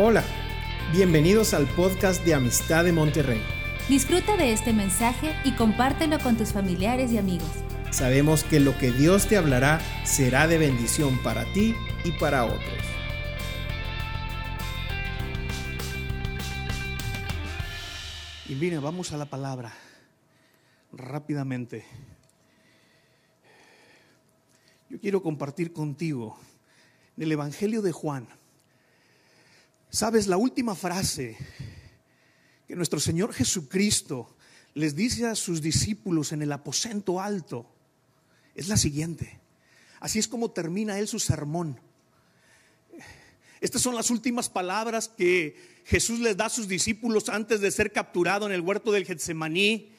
Hola, bienvenidos al podcast de Amistad de Monterrey. Disfruta de este mensaje y compártelo con tus familiares y amigos. Sabemos que lo que Dios te hablará será de bendición para ti y para otros. Y mire, vamos a la palabra rápidamente. Yo quiero compartir contigo en el Evangelio de Juan. Sabes, la última frase que nuestro Señor Jesucristo les dice a sus discípulos en el aposento alto es la siguiente. Así es como termina él su sermón. Estas son las últimas palabras que Jesús les da a sus discípulos antes de ser capturado en el huerto del Getsemaní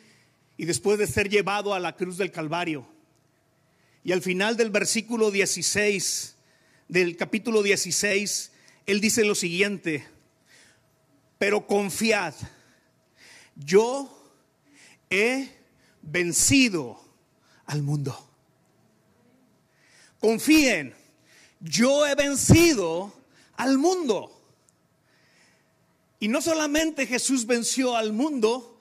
y después de ser llevado a la cruz del Calvario. Y al final del versículo 16, del capítulo 16, él dice lo siguiente, pero confiad, yo he vencido al mundo. Confíen, yo he vencido al mundo. Y no solamente Jesús venció al mundo,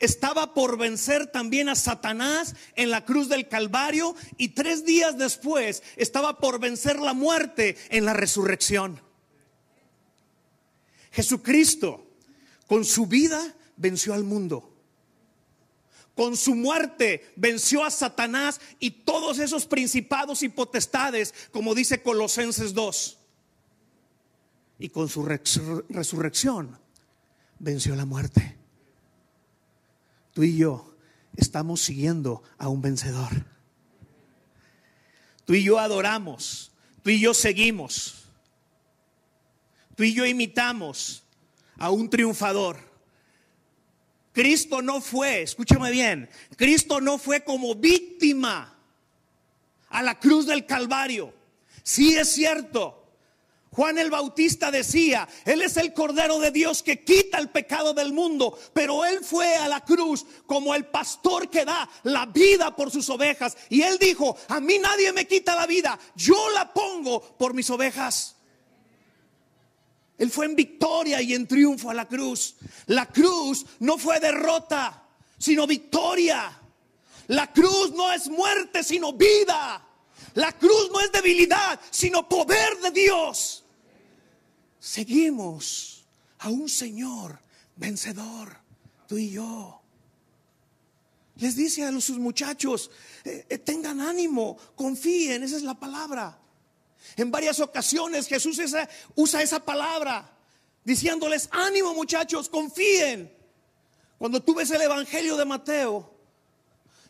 estaba por vencer también a Satanás en la cruz del Calvario y tres días después estaba por vencer la muerte en la resurrección. Jesucristo con su vida venció al mundo. Con su muerte venció a Satanás y todos esos principados y potestades, como dice Colosenses 2. Y con su resurrección venció la muerte. Tú y yo estamos siguiendo a un vencedor. Tú y yo adoramos, tú y yo seguimos, tú y yo imitamos a un triunfador. Cristo no fue, escúchame bien, Cristo no fue como víctima a la cruz del Calvario. Sí es cierto. Juan el Bautista decía, Él es el Cordero de Dios que quita el pecado del mundo, pero Él fue a la cruz como el pastor que da la vida por sus ovejas. Y Él dijo, a mí nadie me quita la vida, yo la pongo por mis ovejas. Él fue en victoria y en triunfo a la cruz. La cruz no fue derrota, sino victoria. La cruz no es muerte, sino vida. La cruz no es debilidad, sino poder de Dios. Seguimos a un Señor vencedor, tú y yo. Les dice a sus muchachos, eh, eh, tengan ánimo, confíen, esa es la palabra. En varias ocasiones Jesús usa esa palabra diciéndoles, ánimo muchachos, confíen. Cuando tú ves el Evangelio de Mateo,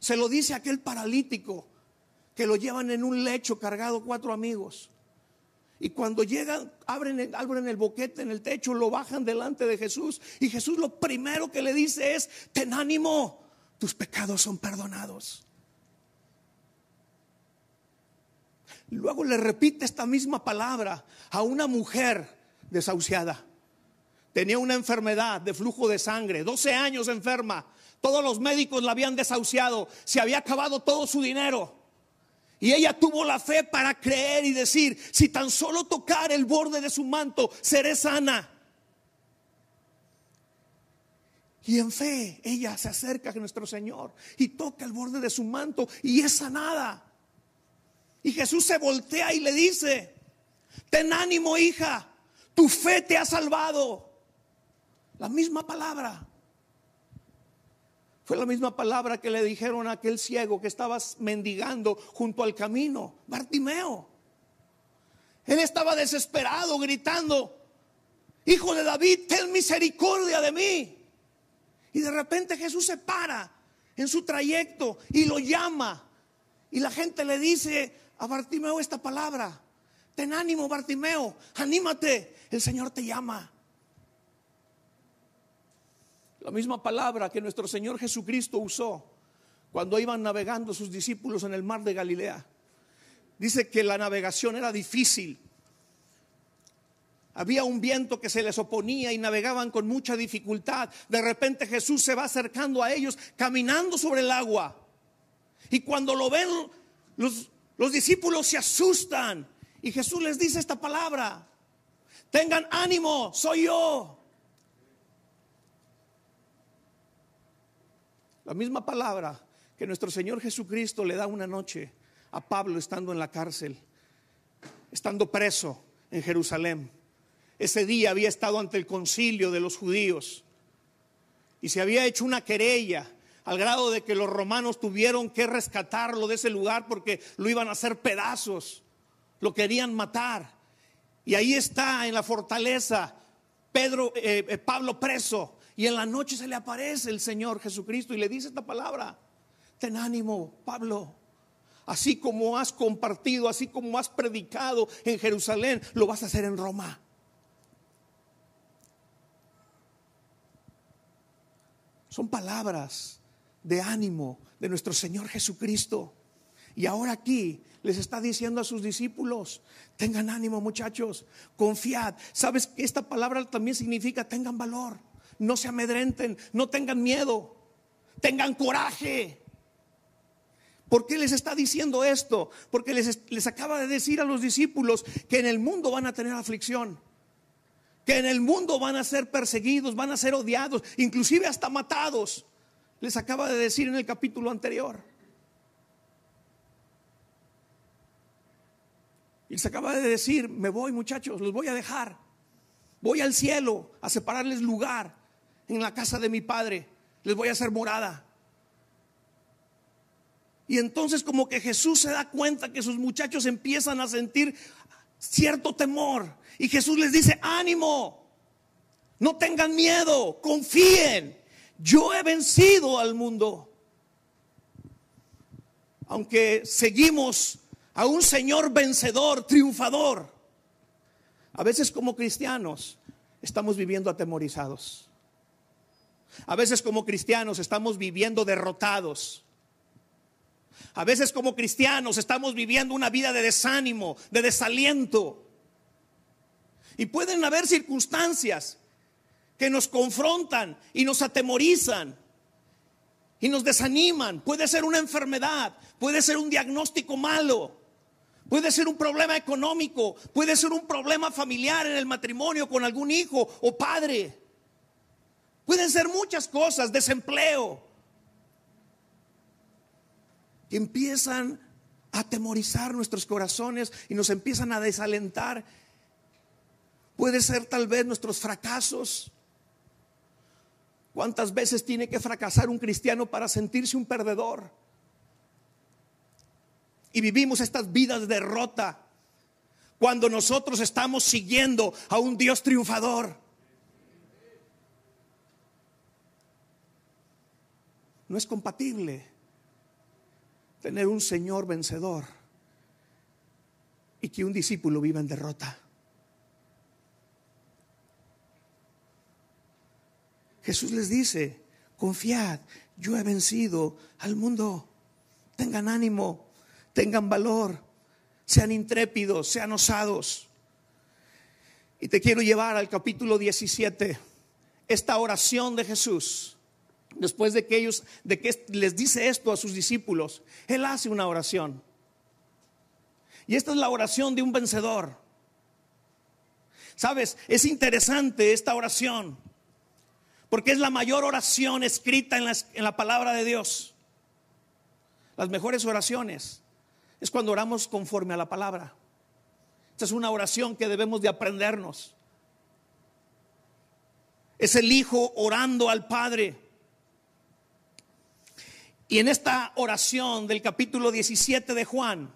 se lo dice aquel paralítico que lo llevan en un lecho cargado cuatro amigos. Y cuando llegan, abren el, abren el boquete en el techo, lo bajan delante de Jesús. Y Jesús lo primero que le dice es, ten ánimo, tus pecados son perdonados. Luego le repite esta misma palabra a una mujer desahuciada. Tenía una enfermedad de flujo de sangre, 12 años enferma. Todos los médicos la habían desahuciado, se había acabado todo su dinero. Y ella tuvo la fe para creer y decir, si tan solo tocar el borde de su manto, seré sana. Y en fe ella se acerca a nuestro Señor y toca el borde de su manto y es sanada. Y Jesús se voltea y le dice, ten ánimo hija, tu fe te ha salvado. La misma palabra. Fue la misma palabra que le dijeron a aquel ciego que estaba mendigando junto al camino, Bartimeo. Él estaba desesperado, gritando, Hijo de David, ten misericordia de mí. Y de repente Jesús se para en su trayecto y lo llama. Y la gente le dice, a Bartimeo esta palabra. Ten ánimo, Bartimeo, anímate, el Señor te llama. La misma palabra que nuestro Señor Jesucristo usó cuando iban navegando sus discípulos en el mar de Galilea. Dice que la navegación era difícil. Había un viento que se les oponía y navegaban con mucha dificultad. De repente Jesús se va acercando a ellos caminando sobre el agua. Y cuando lo ven los, los discípulos se asustan y Jesús les dice esta palabra. Tengan ánimo, soy yo. La misma palabra que nuestro Señor Jesucristo le da una noche a Pablo estando en la cárcel, estando preso en Jerusalén. Ese día había estado ante el concilio de los judíos y se había hecho una querella al grado de que los romanos tuvieron que rescatarlo de ese lugar porque lo iban a hacer pedazos, lo querían matar. Y ahí está en la fortaleza Pedro, eh, eh, Pablo preso. Y en la noche se le aparece el Señor Jesucristo y le dice esta palabra: Ten ánimo, Pablo. Así como has compartido, así como has predicado en Jerusalén, lo vas a hacer en Roma. Son palabras de ánimo de nuestro Señor Jesucristo. Y ahora aquí les está diciendo a sus discípulos, tengan ánimo muchachos, confiad. ¿Sabes que esta palabra también significa tengan valor? No se amedrenten, no tengan miedo, tengan coraje. ¿Por qué les está diciendo esto? Porque les, les, acaba de decir a los discípulos que en el mundo van a tener aflicción que en el mundo van a ser perseguidos, van a ser odiados, inclusive hasta matados. Les acaba de decir en el capítulo anterior. Y les acaba de decir, me voy muchachos, los voy a dejar. Voy al cielo a separarles lugar en la casa de mi padre. Les voy a hacer morada. Y entonces como que Jesús se da cuenta que sus muchachos empiezan a sentir cierto temor. Y Jesús les dice, ánimo, no tengan miedo, confíen. Yo he vencido al mundo. Aunque seguimos a un Señor vencedor, triunfador, a veces como cristianos estamos viviendo atemorizados. A veces como cristianos estamos viviendo derrotados. A veces como cristianos estamos viviendo una vida de desánimo, de desaliento. Y pueden haber circunstancias que nos confrontan y nos atemorizan y nos desaniman. Puede ser una enfermedad, puede ser un diagnóstico malo, puede ser un problema económico, puede ser un problema familiar en el matrimonio con algún hijo o padre. Pueden ser muchas cosas, desempleo, que empiezan a atemorizar nuestros corazones y nos empiezan a desalentar. Puede ser tal vez nuestros fracasos. ¿Cuántas veces tiene que fracasar un cristiano para sentirse un perdedor? Y vivimos estas vidas de derrota cuando nosotros estamos siguiendo a un Dios triunfador. No es compatible tener un Señor vencedor y que un discípulo viva en derrota. Jesús les dice, confiad, yo he vencido al mundo. Tengan ánimo, tengan valor, sean intrépidos, sean osados. Y te quiero llevar al capítulo 17, esta oración de Jesús después de que ellos, de que les dice esto a sus discípulos, Él hace una oración. Y esta es la oración de un vencedor. Sabes, es interesante esta oración, porque es la mayor oración escrita en la, en la palabra de Dios. Las mejores oraciones es cuando oramos conforme a la palabra. Esta es una oración que debemos de aprendernos. Es el Hijo orando al Padre y en esta oración del capítulo 17 de Juan,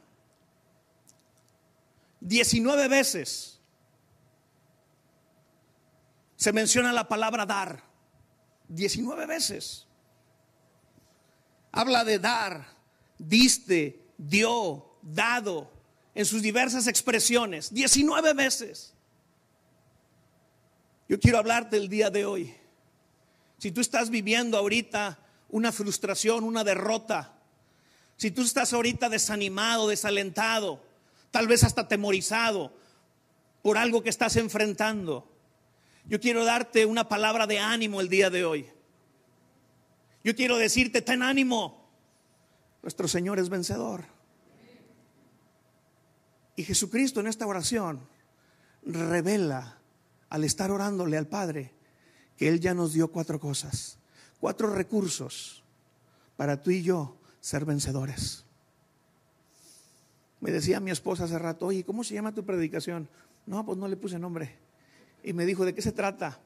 19 veces se menciona la palabra dar. 19 veces. Habla de dar, diste, dio, dado, en sus diversas expresiones. 19 veces. Yo quiero hablarte el día de hoy. Si tú estás viviendo ahorita una frustración, una derrota, si tú estás ahorita desanimado, desalentado, tal vez hasta temorizado por algo que estás enfrentando, yo quiero darte una palabra de ánimo el día de hoy. Yo quiero decirte, ten ánimo. Nuestro Señor es vencedor. Y Jesucristo en esta oración revela al estar orándole al Padre, que Él ya nos dio cuatro cosas, cuatro recursos para tú y yo ser vencedores. Me decía mi esposa hace rato, oye, ¿cómo se llama tu predicación? No, pues no le puse nombre. Y me dijo, ¿de qué se trata?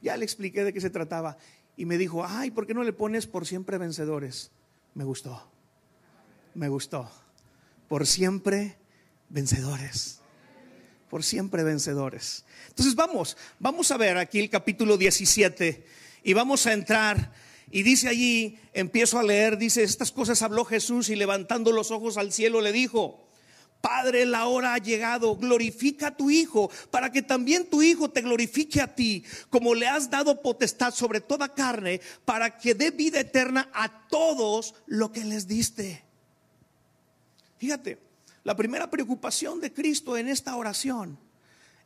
Ya le expliqué de qué se trataba. Y me dijo, ay, ¿por qué no le pones por siempre vencedores? Me gustó, me gustó. Por siempre vencedores. Por siempre vencedores. Entonces vamos, vamos a ver aquí el capítulo 17 y vamos a entrar y dice allí, empiezo a leer, dice, estas cosas habló Jesús y levantando los ojos al cielo le dijo, Padre, la hora ha llegado, glorifica a tu Hijo, para que también tu Hijo te glorifique a ti, como le has dado potestad sobre toda carne, para que dé vida eterna a todos lo que les diste. Fíjate, la primera preocupación de Cristo en esta oración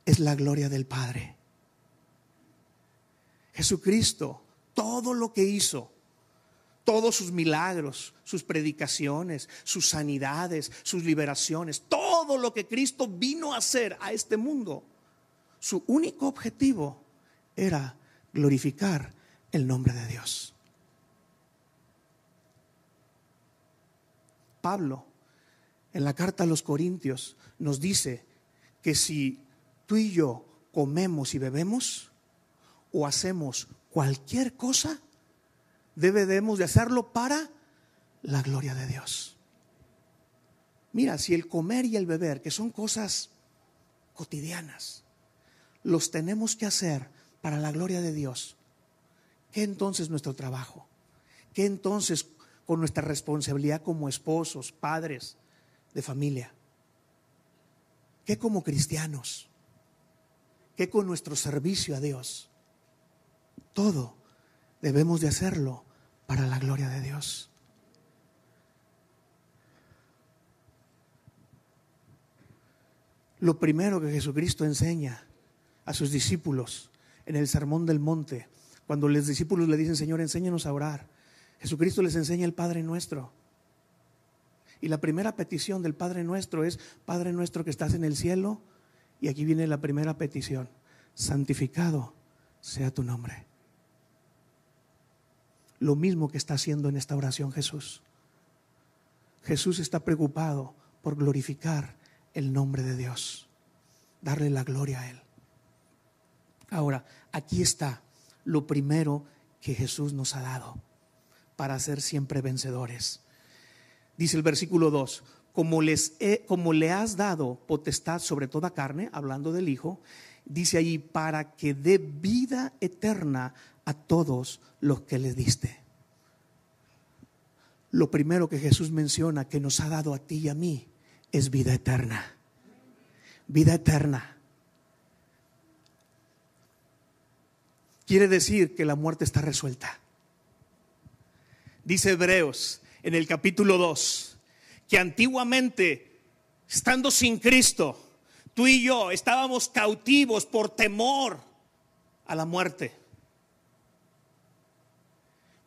es la gloria del Padre. Jesucristo, todo lo que hizo, todos sus milagros, sus predicaciones, sus sanidades, sus liberaciones, todo lo que Cristo vino a hacer a este mundo, su único objetivo era glorificar el nombre de Dios. Pablo, en la carta a los Corintios, nos dice que si tú y yo comemos y bebemos o hacemos cualquier cosa, debemos de hacerlo para la gloria de Dios. Mira, si el comer y el beber, que son cosas cotidianas, los tenemos que hacer para la gloria de Dios, ¿qué entonces nuestro trabajo? ¿Qué entonces con nuestra responsabilidad como esposos, padres de familia? ¿Qué como cristianos? ¿Qué con nuestro servicio a Dios? Todo debemos de hacerlo para la gloria de Dios. Lo primero que Jesucristo enseña a sus discípulos en el Sermón del Monte, cuando los discípulos le dicen, Señor, enséñanos a orar, Jesucristo les enseña el Padre nuestro. Y la primera petición del Padre nuestro es, Padre nuestro que estás en el cielo, y aquí viene la primera petición, santificado sea tu nombre lo mismo que está haciendo en esta oración Jesús. Jesús está preocupado por glorificar el nombre de Dios, darle la gloria a Él. Ahora, aquí está lo primero que Jesús nos ha dado para ser siempre vencedores. Dice el versículo 2, como, les como le has dado potestad sobre toda carne, hablando del Hijo, dice allí, para que dé vida eterna a todos los que le diste. Lo primero que Jesús menciona que nos ha dado a ti y a mí es vida eterna. Vida eterna. Quiere decir que la muerte está resuelta. Dice Hebreos en el capítulo 2 que antiguamente, estando sin Cristo, tú y yo estábamos cautivos por temor a la muerte.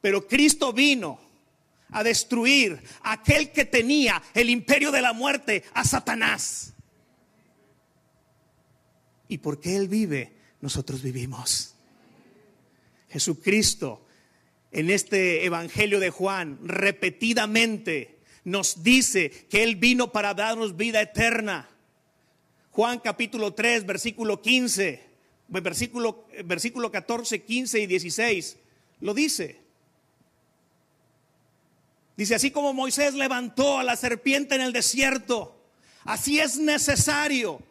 Pero Cristo vino a destruir aquel que tenía el imperio de la muerte, a Satanás. Y porque Él vive, nosotros vivimos. Jesucristo en este Evangelio de Juan repetidamente nos dice que Él vino para darnos vida eterna. Juan capítulo 3, versículo 15, versículo, versículo 14, 15 y 16, lo dice. Dice, así como Moisés levantó a la serpiente en el desierto, así es necesario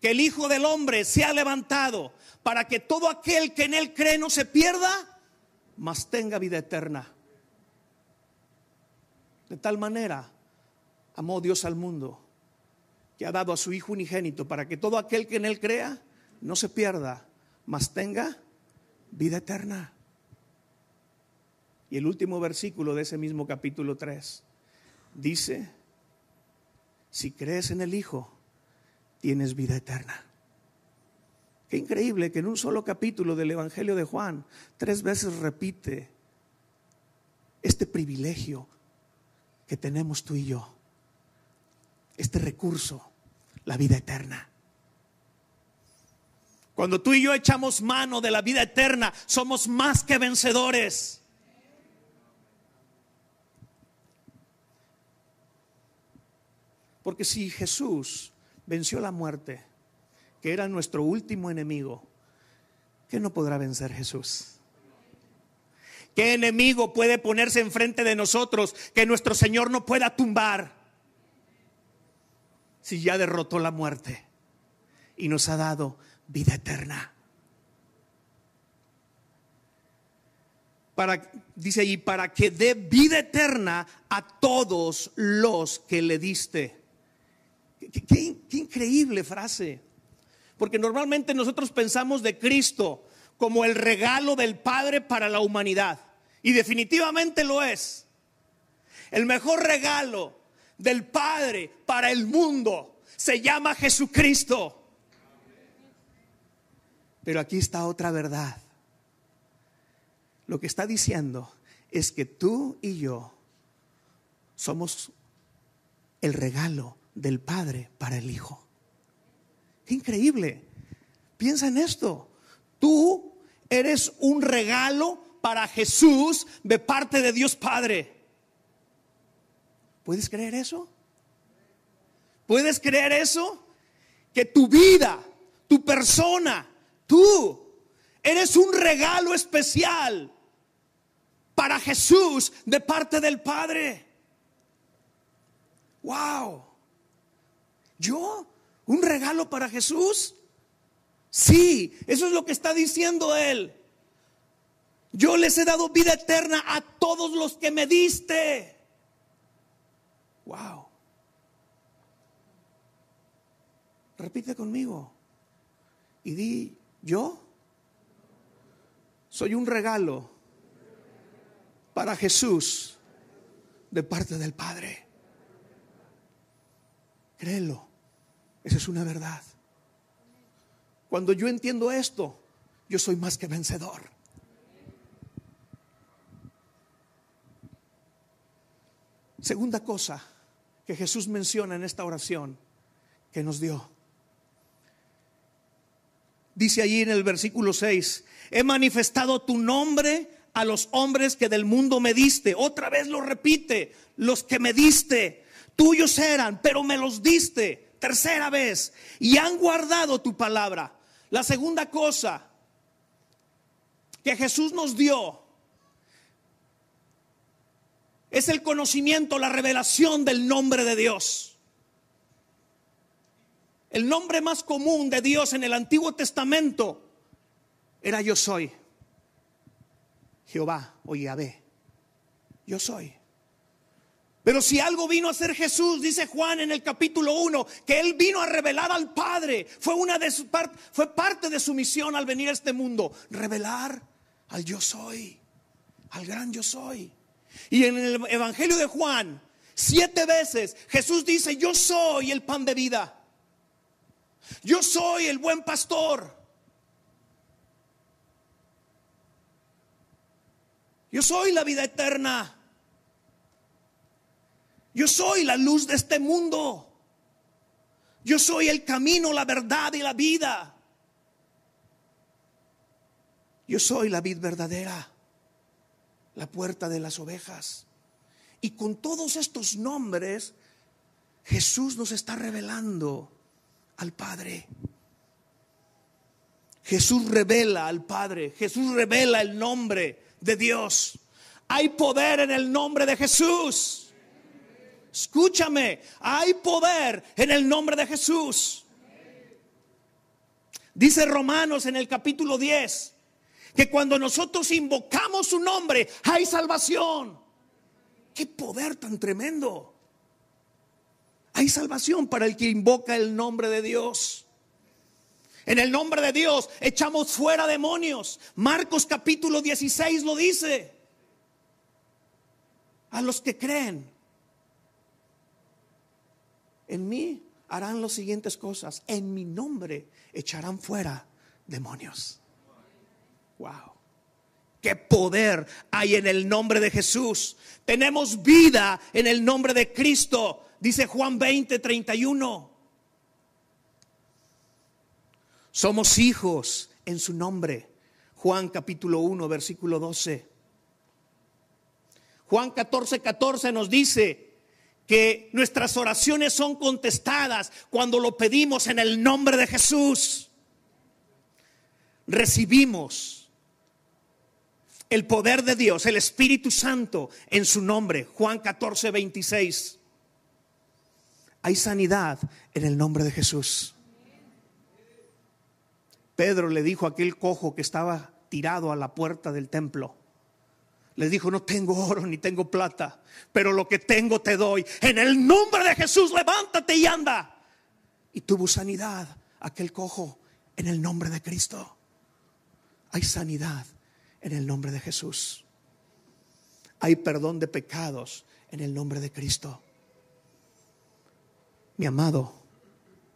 que el Hijo del Hombre sea levantado para que todo aquel que en él cree no se pierda, mas tenga vida eterna. De tal manera amó Dios al mundo que ha dado a su Hijo unigénito para que todo aquel que en él crea no se pierda, mas tenga vida eterna. Y el último versículo de ese mismo capítulo 3 dice, si crees en el Hijo, tienes vida eterna. Qué increíble que en un solo capítulo del Evangelio de Juan tres veces repite este privilegio que tenemos tú y yo, este recurso, la vida eterna. Cuando tú y yo echamos mano de la vida eterna, somos más que vencedores. Porque si Jesús venció la muerte, que era nuestro último enemigo, ¿qué no podrá vencer Jesús? ¿Qué enemigo puede ponerse enfrente de nosotros que nuestro Señor no pueda tumbar? Si ya derrotó la muerte y nos ha dado vida eterna. Para, dice allí, para que dé vida eterna a todos los que le diste. Qué, increíble frase. Porque normalmente nosotros pensamos de Cristo como el regalo del Padre para la humanidad. Y definitivamente lo es. El mejor regalo del Padre para el mundo se llama Jesucristo. Pero aquí está otra verdad. Lo que está diciendo es que tú y yo somos el regalo del Padre para el Hijo. increíble. Piensa en esto. Tú eres un regalo para Jesús de parte de Dios Padre. ¿Puedes creer eso? ¿Puedes creer eso? Que tu vida, tu persona, Tú eres un regalo especial para Jesús de parte del Padre. Wow. ¿Yo? ¿Un regalo para Jesús? Sí, eso es lo que está diciendo Él. Yo les he dado vida eterna a todos los que me diste. Wow. Repite conmigo. Y di, yo soy un regalo para Jesús de parte del Padre. Créelo, esa es una verdad. Cuando yo entiendo esto, yo soy más que vencedor. Segunda cosa que Jesús menciona en esta oración que nos dio dice allí en el versículo 6, he manifestado tu nombre a los hombres que del mundo me diste. Otra vez lo repite, los que me diste, tuyos eran, pero me los diste. Tercera vez, y han guardado tu palabra. La segunda cosa que Jesús nos dio es el conocimiento, la revelación del nombre de Dios. El nombre más común de Dios en el Antiguo Testamento era yo soy. Jehová o Yahvé. Yo soy. Pero si algo vino a ser Jesús, dice Juan en el capítulo 1, que él vino a revelar al Padre, fue una de fue parte de su misión al venir a este mundo, revelar al yo soy, al gran yo soy. Y en el evangelio de Juan, siete veces Jesús dice, "Yo soy el pan de vida." Yo soy el buen pastor. Yo soy la vida eterna. Yo soy la luz de este mundo. Yo soy el camino, la verdad y la vida. Yo soy la vid verdadera, la puerta de las ovejas. Y con todos estos nombres, Jesús nos está revelando al Padre. Jesús revela al Padre, Jesús revela el nombre de Dios. Hay poder en el nombre de Jesús. Escúchame, hay poder en el nombre de Jesús. Dice Romanos en el capítulo 10 que cuando nosotros invocamos su nombre hay salvación. Qué poder tan tremendo. Hay salvación para el que invoca el nombre de Dios. En el nombre de Dios echamos fuera demonios. Marcos capítulo 16 lo dice. A los que creen en mí harán las siguientes cosas. En mi nombre echarán fuera demonios. Wow. Qué poder hay en el nombre de Jesús. Tenemos vida en el nombre de Cristo. Dice Juan 20, 31. Somos hijos en su nombre. Juan capítulo 1, versículo 12. Juan 14, 14 nos dice que nuestras oraciones son contestadas cuando lo pedimos en el nombre de Jesús. Recibimos el poder de Dios, el Espíritu Santo en su nombre. Juan 14, 26. Hay sanidad en el nombre de Jesús. Pedro le dijo a aquel cojo que estaba tirado a la puerta del templo. Le dijo, no tengo oro ni tengo plata, pero lo que tengo te doy. En el nombre de Jesús, levántate y anda. Y tuvo sanidad aquel cojo en el nombre de Cristo. Hay sanidad en el nombre de Jesús. Hay perdón de pecados en el nombre de Cristo. Mi amado,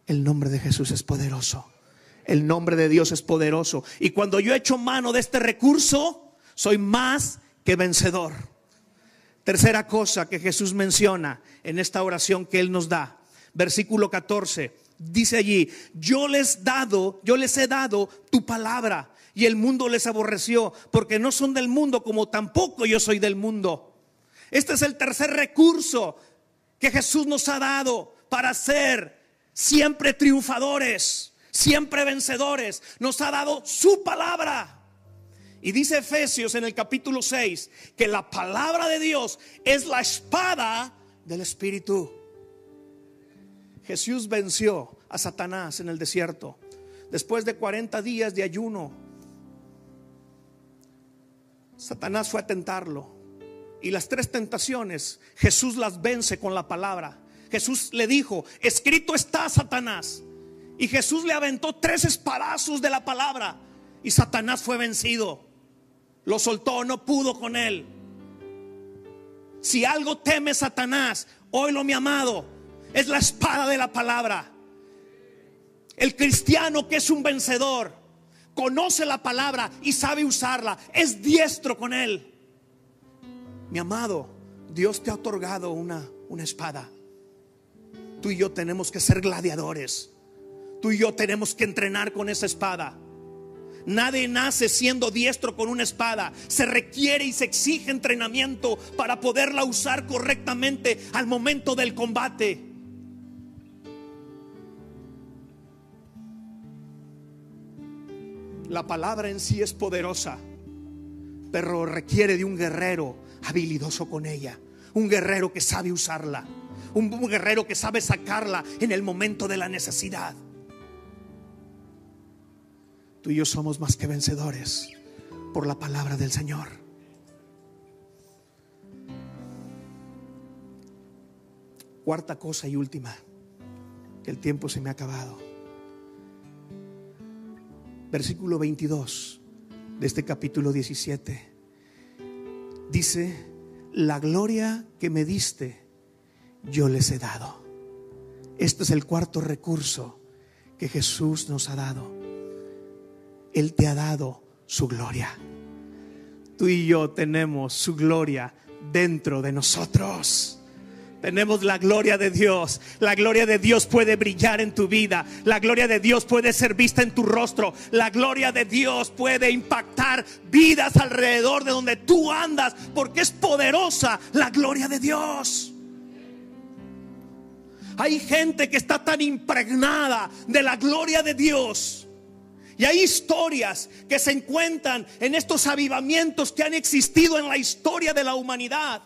el nombre de Jesús es poderoso. El nombre de Dios es poderoso. Y cuando yo echo mano de este recurso, soy más que vencedor. Tercera cosa que Jesús menciona en esta oración que Él nos da. Versículo 14. Dice allí, yo les dado, yo les he dado tu palabra y el mundo les aborreció porque no son del mundo como tampoco yo soy del mundo. Este es el tercer recurso que Jesús nos ha dado para ser siempre triunfadores siempre vencedores. Nos ha dado su palabra. Y dice Efesios en el capítulo 6 que la palabra de Dios es la espada del Espíritu. Jesús venció a Satanás en el desierto. Después de 40 días de ayuno, Satanás fue a tentarlo. Y las tres tentaciones, Jesús las vence con la palabra. Jesús le dijo, escrito está Satanás, y Jesús le aventó tres espadazos de la palabra. Y Satanás fue vencido. Lo soltó, no pudo con él. Si algo teme Satanás, lo mi amado, es la espada de la palabra. El cristiano que es un vencedor, conoce la palabra y sabe usarla, es diestro con él. Mi amado, Dios te ha otorgado una, una espada. Tú y yo tenemos que ser gladiadores. Tú y yo tenemos que entrenar con esa espada. Nadie nace siendo diestro con una espada. Se requiere y se exige entrenamiento para poderla usar correctamente al momento del combate. La palabra en sí es poderosa, pero requiere de un guerrero habilidoso con ella. Un guerrero que sabe usarla. Un guerrero que sabe sacarla en el momento de la necesidad. Tú y yo somos más que vencedores por la palabra del Señor. Cuarta cosa y última, el tiempo se me ha acabado. Versículo 22 de este capítulo 17. Dice, la gloria que me diste, yo les he dado. Este es el cuarto recurso que Jesús nos ha dado él te ha dado su gloria. Tú y yo tenemos su gloria dentro de nosotros. Tenemos la gloria de Dios. La gloria de Dios puede brillar en tu vida. La gloria de Dios puede ser vista en tu rostro. La gloria de Dios puede impactar vidas alrededor de donde tú andas. Porque es poderosa la gloria de Dios. Hay gente que está tan impregnada de la gloria de Dios y hay historias que se encuentran en estos avivamientos que han existido en la historia de la humanidad.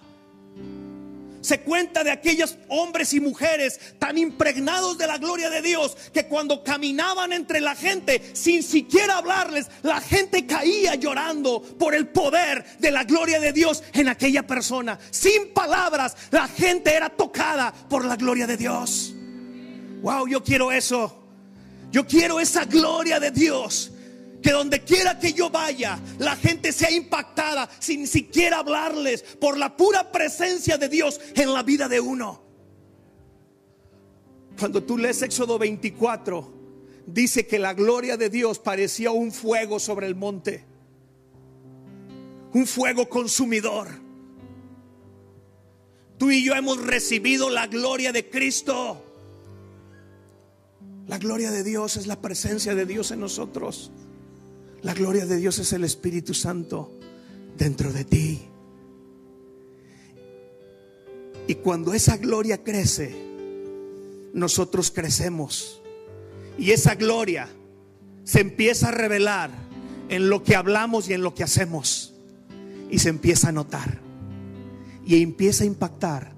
Se cuenta de aquellos hombres y mujeres tan impregnados de la gloria de Dios que cuando caminaban entre la gente sin siquiera hablarles, la gente caía llorando por el poder de la gloria de Dios en aquella persona. Sin palabras, la gente era tocada por la gloria de Dios. Wow, yo quiero eso. Yo quiero esa gloria de Dios. Que donde quiera que yo vaya, la gente sea impactada sin siquiera hablarles por la pura presencia de Dios en la vida de uno. Cuando tú lees Éxodo 24, dice que la gloria de Dios parecía un fuego sobre el monte. Un fuego consumidor. Tú y yo hemos recibido la gloria de Cristo. La gloria de Dios es la presencia de Dios en nosotros. La gloria de Dios es el Espíritu Santo dentro de ti. Y cuando esa gloria crece, nosotros crecemos. Y esa gloria se empieza a revelar en lo que hablamos y en lo que hacemos. Y se empieza a notar. Y empieza a impactar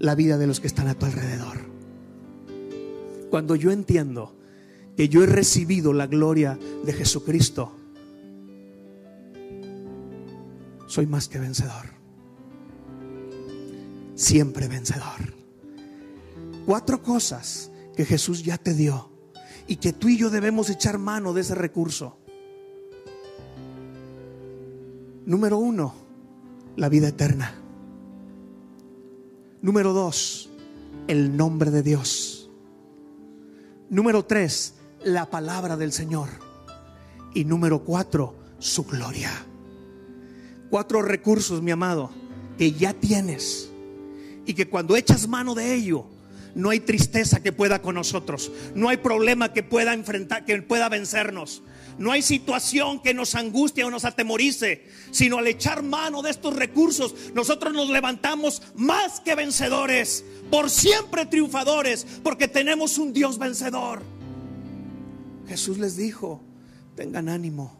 la vida de los que están a tu alrededor. Cuando yo entiendo que yo he recibido la gloria de Jesucristo, soy más que vencedor. Siempre vencedor. Cuatro cosas que Jesús ya te dio y que tú y yo debemos echar mano de ese recurso. Número uno, la vida eterna. Número dos, el nombre de Dios. Número tres, la palabra del Señor. Y número cuatro, su gloria. Cuatro recursos, mi amado, que ya tienes. Y que cuando echas mano de ello, no hay tristeza que pueda con nosotros. No hay problema que pueda enfrentar, que pueda vencernos. No hay situación que nos angustie o nos atemorice, sino al echar mano de estos recursos, nosotros nos levantamos más que vencedores, por siempre triunfadores, porque tenemos un Dios vencedor. Jesús les dijo, tengan ánimo,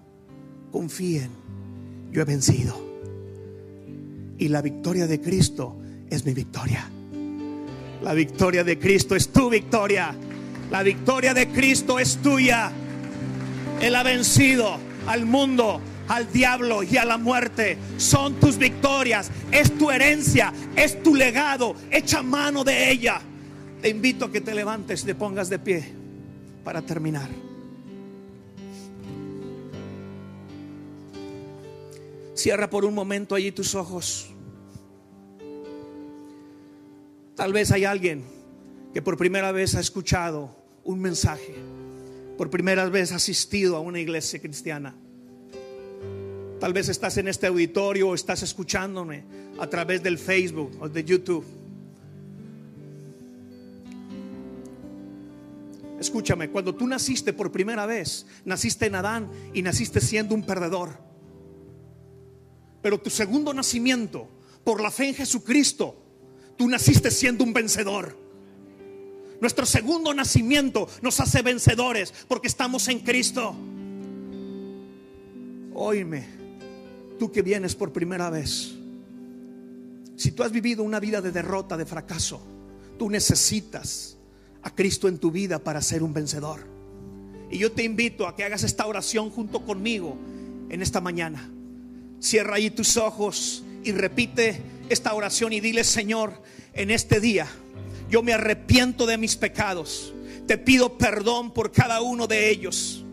confíen, yo he vencido. Y la victoria de Cristo es mi victoria. La victoria de Cristo es tu victoria. La victoria de Cristo es tuya. Él ha vencido al mundo, al diablo y a la muerte. Son tus victorias, es tu herencia, es tu legado. Echa mano de ella. Te invito a que te levantes, te pongas de pie para terminar. Cierra por un momento allí tus ojos. Tal vez hay alguien que por primera vez ha escuchado un mensaje por primera vez asistido a una iglesia cristiana. Tal vez estás en este auditorio o estás escuchándome a través del Facebook o de YouTube. Escúchame, cuando tú naciste por primera vez, naciste en Adán y naciste siendo un perdedor. Pero tu segundo nacimiento, por la fe en Jesucristo, tú naciste siendo un vencedor. Nuestro segundo nacimiento nos hace vencedores porque estamos en Cristo. Oíme, tú que vienes por primera vez, si tú has vivido una vida de derrota, de fracaso, tú necesitas a Cristo en tu vida para ser un vencedor. Y yo te invito a que hagas esta oración junto conmigo en esta mañana. Cierra ahí tus ojos y repite esta oración y dile, Señor, en este día yo me arrepiento de mis pecados. Te pido perdón por cada uno de ellos.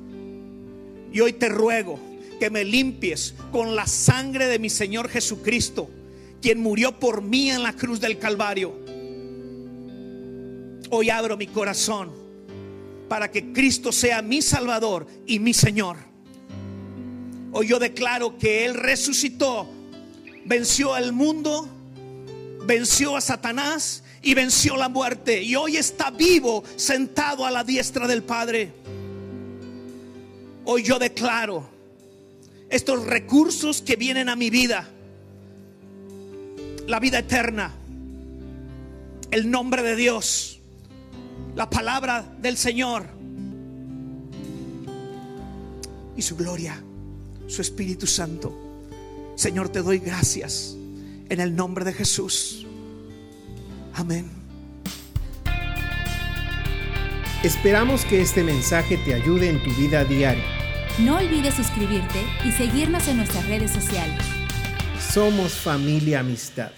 Y hoy te ruego que me limpies con la sangre de mi Señor Jesucristo, quien murió por mí en la cruz del Calvario. Hoy abro mi corazón para que Cristo sea mi Salvador y mi Señor. Hoy yo declaro que Él resucitó, venció al mundo, venció a Satanás y venció la muerte. Y hoy está vivo sentado a la diestra del Padre. Hoy yo declaro estos recursos que vienen a mi vida, la vida eterna, el nombre de Dios, la palabra del Señor. Y su gloria, su Espíritu Santo. Señor, te doy gracias en el nombre de Jesús. Amén. Esperamos que este mensaje te ayude en tu vida diaria. No olvides suscribirte y seguirnos en nuestras redes sociales. Somos familia amistad.